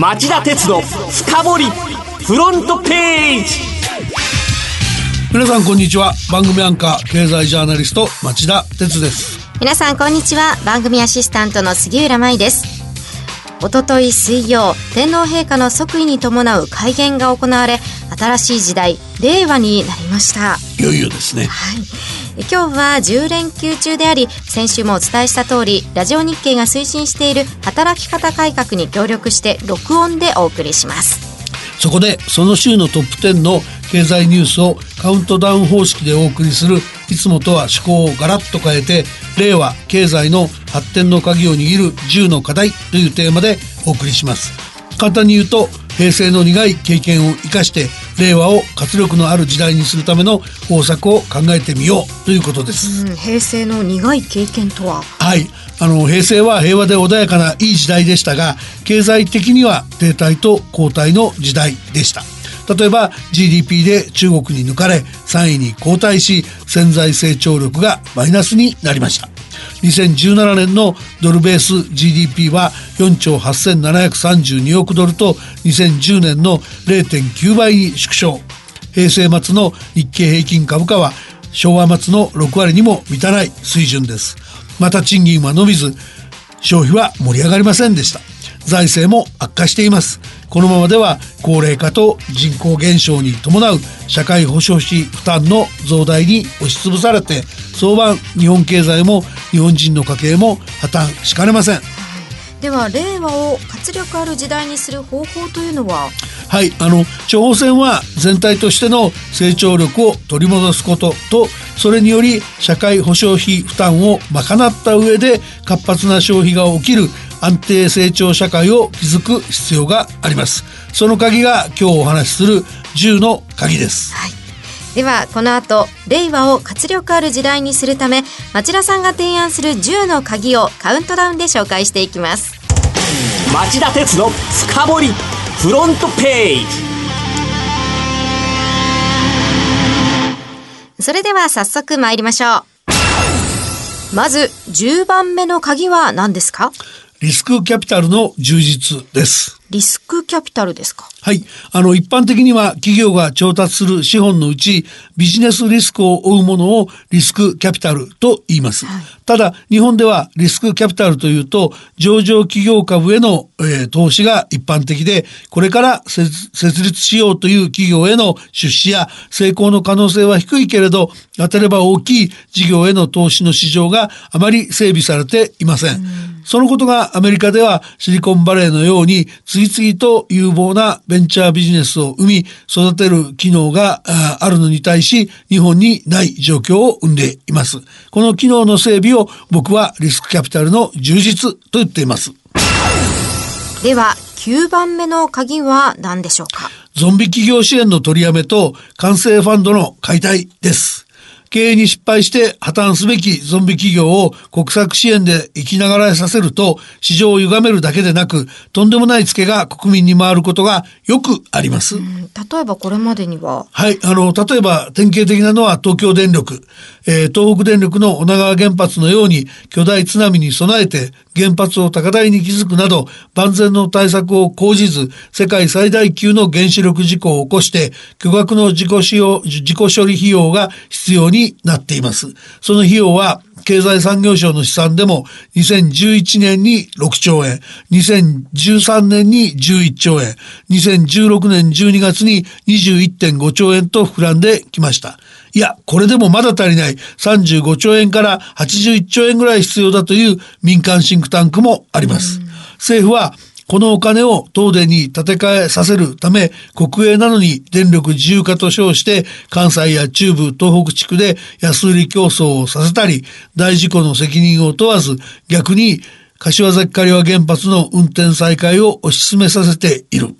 町田鉄の深掘りフロントページ。皆さんこんにちは。番組アンカー経済ジャーナリスト町田鉄です。皆さんこんにちは。番組アシスタントの杉浦舞です。おととい水曜天皇陛下の即位に伴う改元が行われ新しい時代令和になりました。いよいよですね。はい今日は10連休中であり先週もお伝えした通りラジオ日経が推進している働き方改革に協力して録音でお送りします。そこでその週のトップ10の経済ニュースをカウントダウン方式でお送りするいつもとは趣向をガラッと変えて令和経済の発展の鍵を握る10の課題というテーマでお送りします。簡単に言うと平成の苦い経験を生かして令和を活力のある時代にするための方策を考えてみようということです、うん、平成の苦い経験とは？はい。あの平成は平和で穏やかないい時代でしたが経済的には停滞と後退の時代でした。例えば GDP で中国に抜かれ3位に後退し潜在成長力がマイナスになりました2017年のドルベース GDP は4兆8732億ドルと2010年の0.9倍に縮小。平成末の日経平均株価は昭和末の6割にも満たない水準です。また賃金は伸びず消費は盛り上がりませんでした。財政も悪化しています。このままでは高齢化と人口減少に伴う社会保障費負担の増大に押しつぶされて早晩日本経済も日本人の家計も破綻しかねません。では令和を活力ある時代にする方法というのは？はいあの地方選は全体としての成長力を取り戻すこととそれにより社会保障費負担を賄った上で活発な消費が起きる安定成長社会を築く必要があります。その鍵が今日お話しする10の鍵です、はい。ではこの後令和を活力ある時代にするため町田さんが提案する10の鍵をカウントダウンで紹介していきます。町田鉄の深掘りフロントページ。それでは早速参りましょう。まず10番目の鍵は何ですか？リスクキャピタルの充実です。リスクキャピタルですか？はい。あの、一般的には企業が調達する資本のうち、ビジネスリスクを負うものをリスクキャピタルと言います。はい、ただ、日本ではリスクキャピタルというと、上場企業株への、えー、投資が一般的で、これから設立しようという企業への出資や成功の可能性は低いけれど、当てれば大きい事業への投資の市場があまり整備されていません。うんそのことがアメリカではシリコンバレーのように次々と有望なベンチャービジネスを生み育てる機能があるのに対し日本にない状況を生んでいます。この機能の整備を僕はリスクキャピタルの充実と言っています。では9番目の鍵は何でしょうか？ゾンビ企業支援の取りやめと完成ファンドの解体です。経営に失敗して破綻すべきゾンビ企業を国策支援で生きながらさせると市場を歪めるだけでなくとんでもないツケが国民に回ることがよくあります。例えばこれまでには？はい、あの、例えば典型的なのは東京電力、えー、東北電力の女川原発のように巨大津波に備えて原発を高台に築くなど万全の対策を講じず世界最大級の原子力事故を起こして巨額の自己使用自己処理費用が必要になっています。その費用は経済産業省の試算でも2011年に6兆円、2013年に11兆円、2016年12月に21.5兆円と膨らんできました。いや、これでもまだ足りない35兆円から81兆円ぐらい必要だという民間シンクタンクもあります。政府はこのお金を東電に建て替えさせるため、国営なのに電力自由化と称して、関西や中部、東北地区で安売り競争をさせたり、大事故の責任を問わず、逆に柏崎刈羽原発の運転再開を推し進めさせている。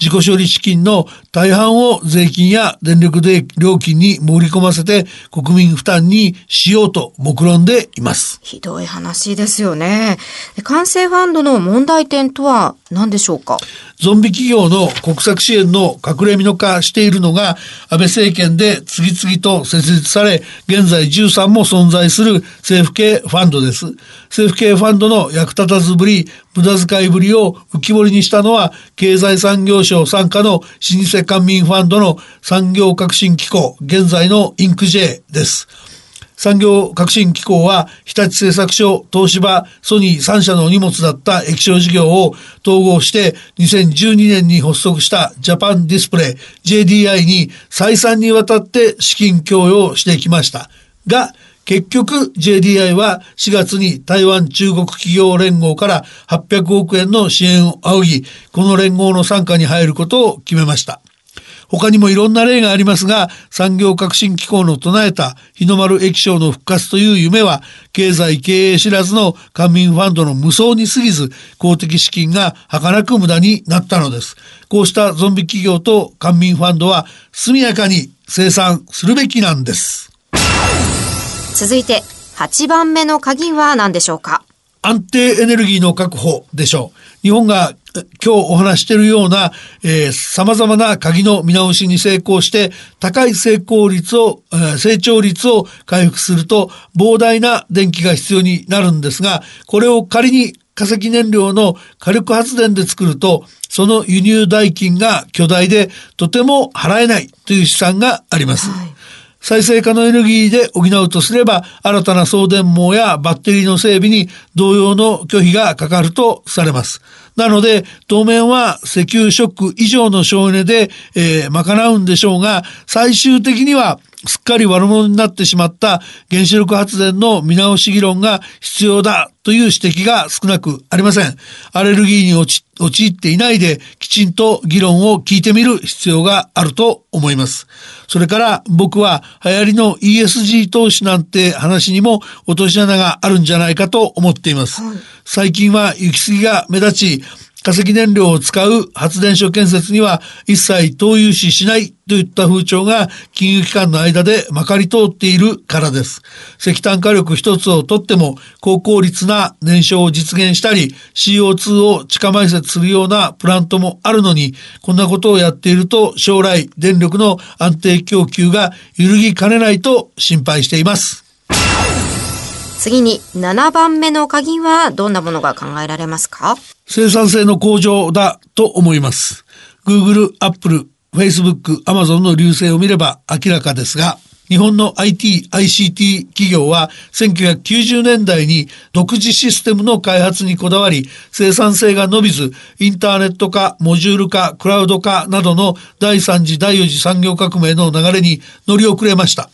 自己処理資金の大半を税金や電力で料金に盛り込ませて国民負担にしようと目論んでいます。ひどい話ですよね。完成ファンドの問題点とは何でしょうか？ゾンビ企業の国策支援の隠れ蓑化しているのが安倍政権で次々と設立され現在13も存在する政府系ファンドです。政府系ファンドの役立たずぶり、無駄遣いぶりを浮き彫りにしたのは経済産業省傘下の老舗官民ファンドの産業革新機構現在のインク J です。産業革新機構は日立製作所、東芝、ソニー3社の荷物だった液晶事業を統合して2012年に発足したジャパンディスプレイ JDI に再三にわたって資金供与してきました。が、結局 JDI は4月に台湾中国企業連合から800億円の支援を仰ぎ、この連合の参加に入ることを決めました。他にもいろんな例がありますが、産業革新機構の唱えた日の丸液晶の復活という夢は、経済経営知らずの官民ファンドの無双に過ぎず、公的資金が儚く無駄になったのです。こうしたゾンビ企業と官民ファンドは速やかに生産するべきなんです。続いて、8番目の鍵は何でしょうか？安定エネルギーの確保でしょう。日本が今日お話しているような、えー、様々な鍵の見直しに成功して、高い成功率を、えー、成長率を回復すると、膨大な電気が必要になるんですが、これを仮に化石燃料の火力発電で作ると、その輸入代金が巨大でとても払えないという試算があります。はい再生可能エネルギーで補うとすれば、新たな送電網やバッテリーの整備に同様の拒否がかかるとされます。なので、当面は石油ショック以上の省エネで、えー、賄うんでしょうが、最終的にはすっかり悪者になってしまった原子力発電の見直し議論が必要だという指摘が少なくありません。アレルギーに陥っていないできちんと議論を聞いてみる必要があると思います。それから僕は流行りの ESG 投資なんて話にも落とし穴があるんじゃないかと思っています。最近は行き過ぎが目立ち、化石燃料を使う発電所建設には一切投融資しないといった風潮が金融機関の間でまかり通っているからです。石炭火力一つをとっても高効率な燃焼を実現したり CO2 を地下埋設するようなプラントもあるのにこんなことをやっていると将来電力の安定供給が揺るぎかねないと心配しています。次に7番目の鍵はどんなものが考えられますか？生産性の向上だと思います。Google、Apple、Facebook、Amazon の流星を見れば明らかですが、日本の IT、ICT 企業は1990年代に独自システムの開発にこだわり生産性が伸びずインターネット化、モジュール化、クラウド化などの第3次第4次産業革命の流れに乗り遅れました。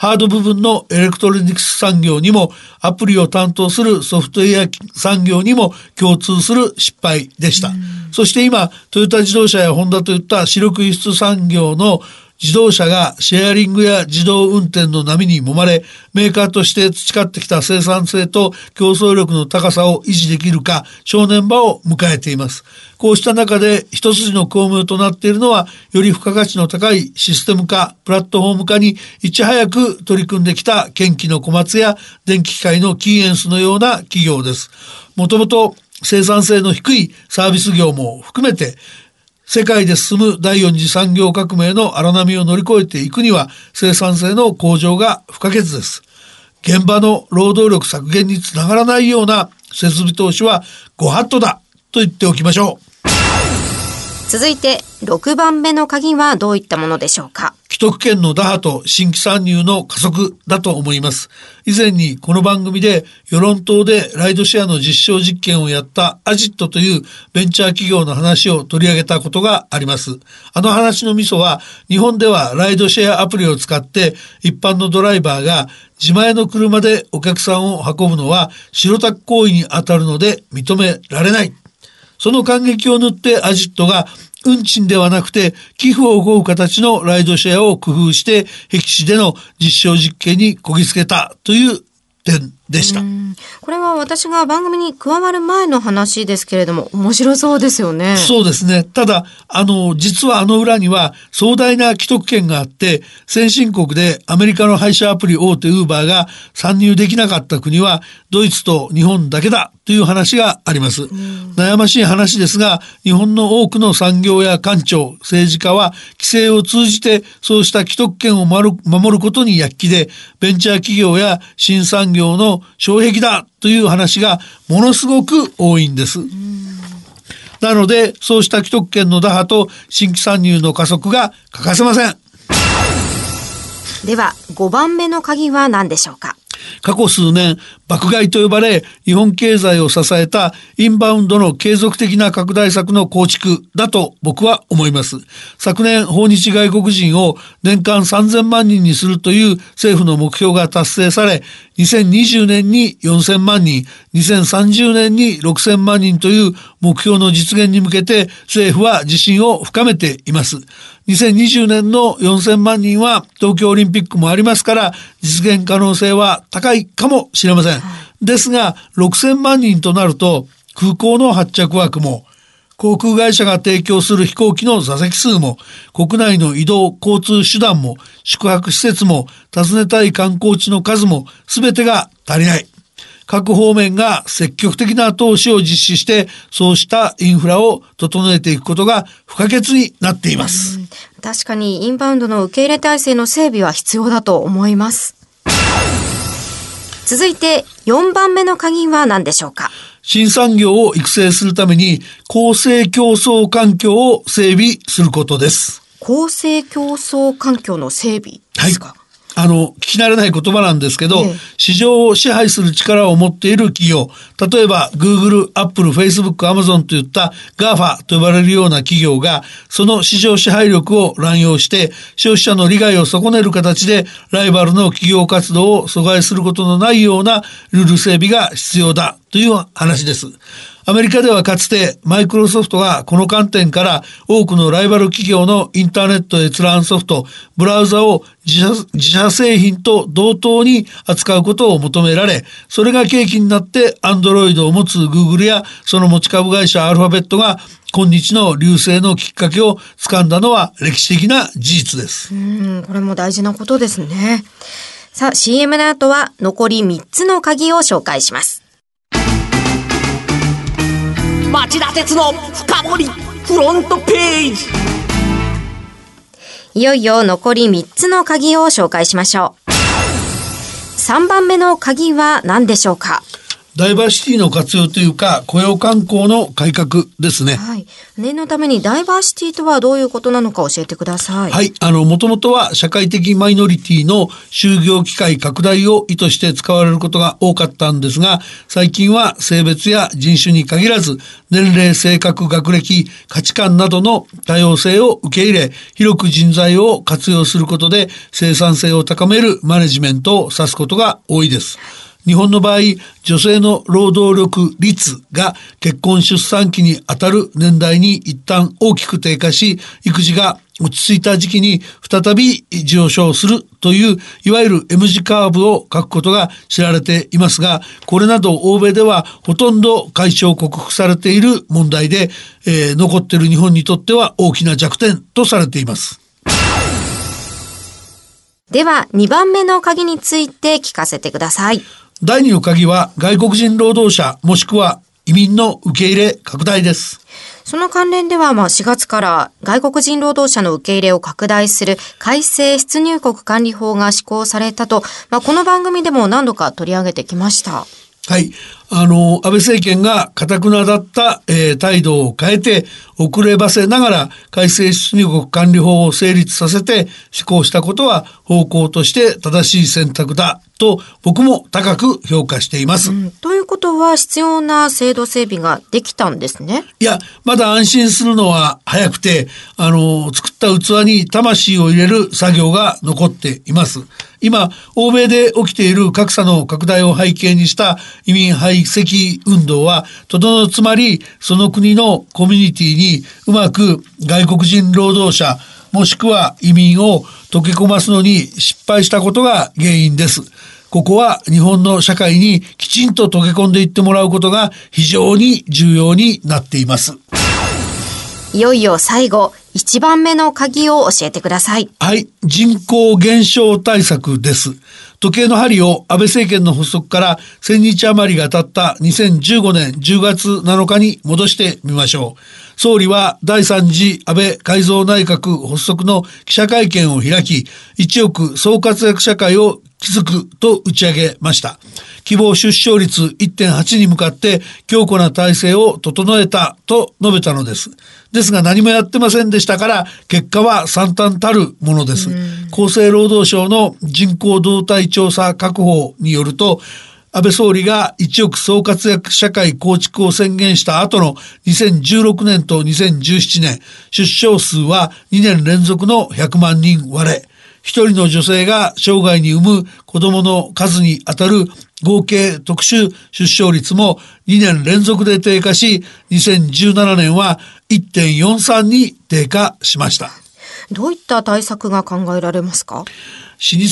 ハード部分のエレクトロニクス産業にもアプリを担当するソフトウェア産業にも共通する失敗でした。そして今、トヨタ自動車やホンダといった主力輸出産業の自動車がシェアリングや自動運転の波に揉まれ、メーカーとして培ってきた生産性と競争力の高さを維持できるか、正念場を迎えています。こうした中で一筋の光明となっているのは、より付加価値の高いシステム化、プラットフォーム化にいち早く取り組んできた県機の小松や電気機械のキーエンスのような企業です。もともと生産性の低いサービス業も含めて世界で進む第4次産業革命の荒波を乗り越えていくには生産性の向上が不可欠です。現場の労働力削減につながらないような設備投資はご法度だと言っておきましょう。続いて6番目の鍵はどういったものでしょうか？既得権の打破と新規参入の加速だと思います。以前にこの番組で世論党でライドシェアの実証実験をやったアジットというベンチャー企業の話を取り上げたことがあります。あの話のミソは日本ではライドシェアアプリを使って一般のドライバーが自前の車でお客さんを運ぶのは白タク行為に当たるので認められないその感激を塗ってアジットが運賃ではなくて寄付を請う形のライドシェアを工夫して僻地での実証実験にこぎつけたという点でした。これは私が番組に加わる前の話ですけれども、面白そうですよね。そうですね。ただ、あの、実はあの裏には壮大な既得権があって、先進国でアメリカの配車アプリ大手ウーバーが参入できなかった国は、ドイツと日本だけだという話があります。悩ましい話ですが、日本の多くの産業や官庁、政治家は規制を通じてそうした既得権を守ることに躍起で、ベンチャー企業や新産業の障壁だという話がものすごく多いんです。なので、そうした既得権の打破と新規参入の加速が欠かせません。では、5番目の鍵は何でしょうか？過去数年、爆買いと呼ばれ、日本経済を支えたインバウンドの継続的な拡大策の構築だと僕は思います。昨年、訪日外国人を年間3000万人にするという政府の目標が達成され、2020年に4000万人、2030年に6000万人という目標の実現に向けて政府は自信を深めています。2020年の4000万人は東京オリンピックもありますから実現可能性は高いかもしれません。ですが6000万人となると空港の発着枠も航空会社が提供する飛行機の座席数も、国内の移動交通手段も、宿泊施設も、訪ねたい観光地の数も、すべてが足りない。各方面が積極的な投資を実施して、そうしたインフラを整えていくことが不可欠になっています。確かにインバウンドの受け入れ体制の整備は必要だと思います。続いて4番目の鍵は何でしょうか？新産業を育成するために公正競争環境を整備することです。公正競争環境の整備ですか、はいあの、聞き慣れない言葉なんですけど、ええ、市場を支配する力を持っている企業、例えば Google、Apple、Facebook、Amazon といった GAFA と呼ばれるような企業が、その市場支配力を乱用して、消費者の利害を損ねる形で、ライバルの企業活動を阻害することのないようなルール整備が必要だという話です。アメリカではかつてマイクロソフトがこの観点から多くのライバル企業のインターネット閲覧ソフト、ブラウザを自社自社製品と同等に扱うことを求められ、それが契機になってアンドロイドを持つ Google やその持ち株会社アルファベットが今日の流星のきっかけを掴んだのは歴史的な事実です。うん、これも大事なことですね。さあ、CM の後は残り3つの鍵を紹介します。町田鉄の深掘りフロントページいよいよ残り3つの鍵を紹介しましょう。3番目の鍵は何でしょうか？ダイバーシティの活用というか、雇用慣行の改革ですね。はい。念のためにダイバーシティとはどういうことなのか教えてください。はい。あの、もともとは社会的マイノリティの就業機会拡大を意図して使われることが多かったんですが、最近は性別や人種に限らず、年齢、性格、学歴、価値観などの多様性を受け入れ、広く人材を活用することで生産性を高めるマネジメントを指すことが多いです。日本の場合、女性の労働力率が結婚出産期にあたる年代に一旦大きく低下し、育児が落ち着いた時期に再び上昇するという、いわゆる M 字カーブを書くことが知られていますが、これなど欧米ではほとんど解消克服されている問題で、えー、残っている日本にとっては大きな弱点とされています。では、2番目の鍵について聞かせてください。第二の鍵は外国人労働者もしくは移民の受け入れ拡大です。その関連では、まあ4月から外国人労働者の受け入れを拡大する改正出入国管理法が施行されたと、まあ、この番組でも何度か取り上げてきました。はい。あの、安倍政権が堅くなだった、えー、態度を変えて、遅ればせながら改正出入国管理法を成立させて施行したことは方向として正しい選択だと僕も高く評価しています。うん、ということは必要な制度整備ができたんですね。いや、まだ安心するのは早くて、あの、作った器に魂を入れる作業が残っています。今、欧米で起きている格差の拡大を背景にした移民排斥運動は、とどのつまり、その国のコミュニティにうまく外国人労働者、もしくは移民を溶け込ますのに失敗したことが原因です。ここは日本の社会にきちんと溶け込んでいってもらうことが非常に重要になっています。いよいよ最後、一番目の鍵を教えてください。はい。人口減少対策です。時計の針を安倍政権の発足から1000日余りが経った2015年10月7日に戻してみましょう。総理は第3次安倍改造内閣発足の記者会見を開き、1億総活躍社会を築くと打ち上げました。希望出生率1.8に向かって強固な体制を整えたと述べたのです。ですが何もやってませんでしたから結果は惨憺たるものです。厚生労働省の人口動態調査確保によると安倍総理が一億総活躍社会構築を宣言した後の2016年と2017年、出生数は2年連続の100万人割れ、一人の女性が生涯に産む子供の数にあたる合計特殊出生率も2年連続で低下し、2017年は1.43に低下しました。どういった対策が考えられますか？老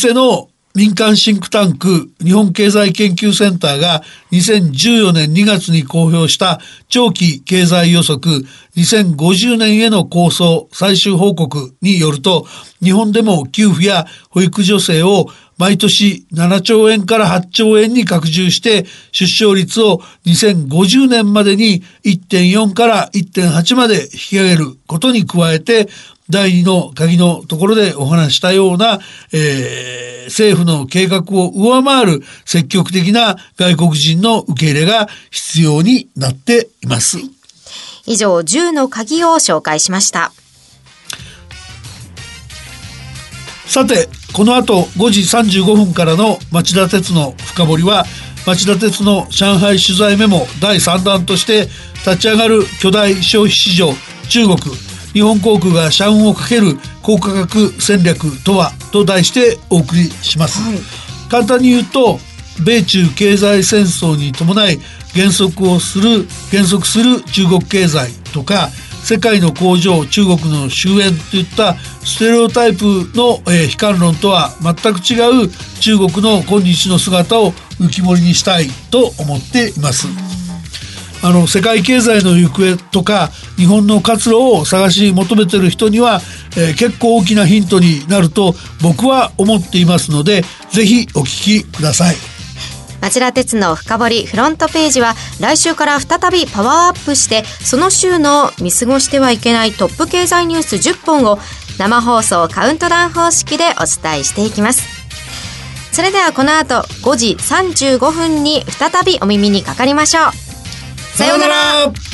舗の民間シンクタンク日本経済研究センターが2014年2月に公表した長期経済予測2050年への構想最終報告によると日本でも給付や保育助成を毎年7兆円から8兆円に拡充して出生率を2050年までに1.4から1.8まで引き上げることに加えて第二の鍵のところでお話したような、えー、政府の計画を上回る積極的な外国人の受け入れが必要になっています。以上、10の鍵を紹介しました。さて、この後5時35分からの町田鉄の深掘りは、町田鉄の上海取材メモ第3弾として立ち上がる巨大消費市場中国日本航空が社運をかける高価格戦略とはと題してお送りします、はい、簡単に言うと米中経済戦争に伴い減速をする減速する中国経済とか世界の工場中国の終焉といったステレオタイプの、えー、悲観論とは全く違う中国の今日の姿を浮き彫りにしたいと思っています。あの世界経済の行方とか日本の活路を探し求めてる人には、えー、結構大きなヒントになると僕は思っていますのでぜひお聞きください。町田鉄の深掘りフロントページは来週から再びパワーアップしてその週の見過ごしてはいけないトップ経済ニュース10本を生放送カウントダウン方式でお伝えしていきます。それではこの後5時35分に再びお耳にかかりましょう。さようなら。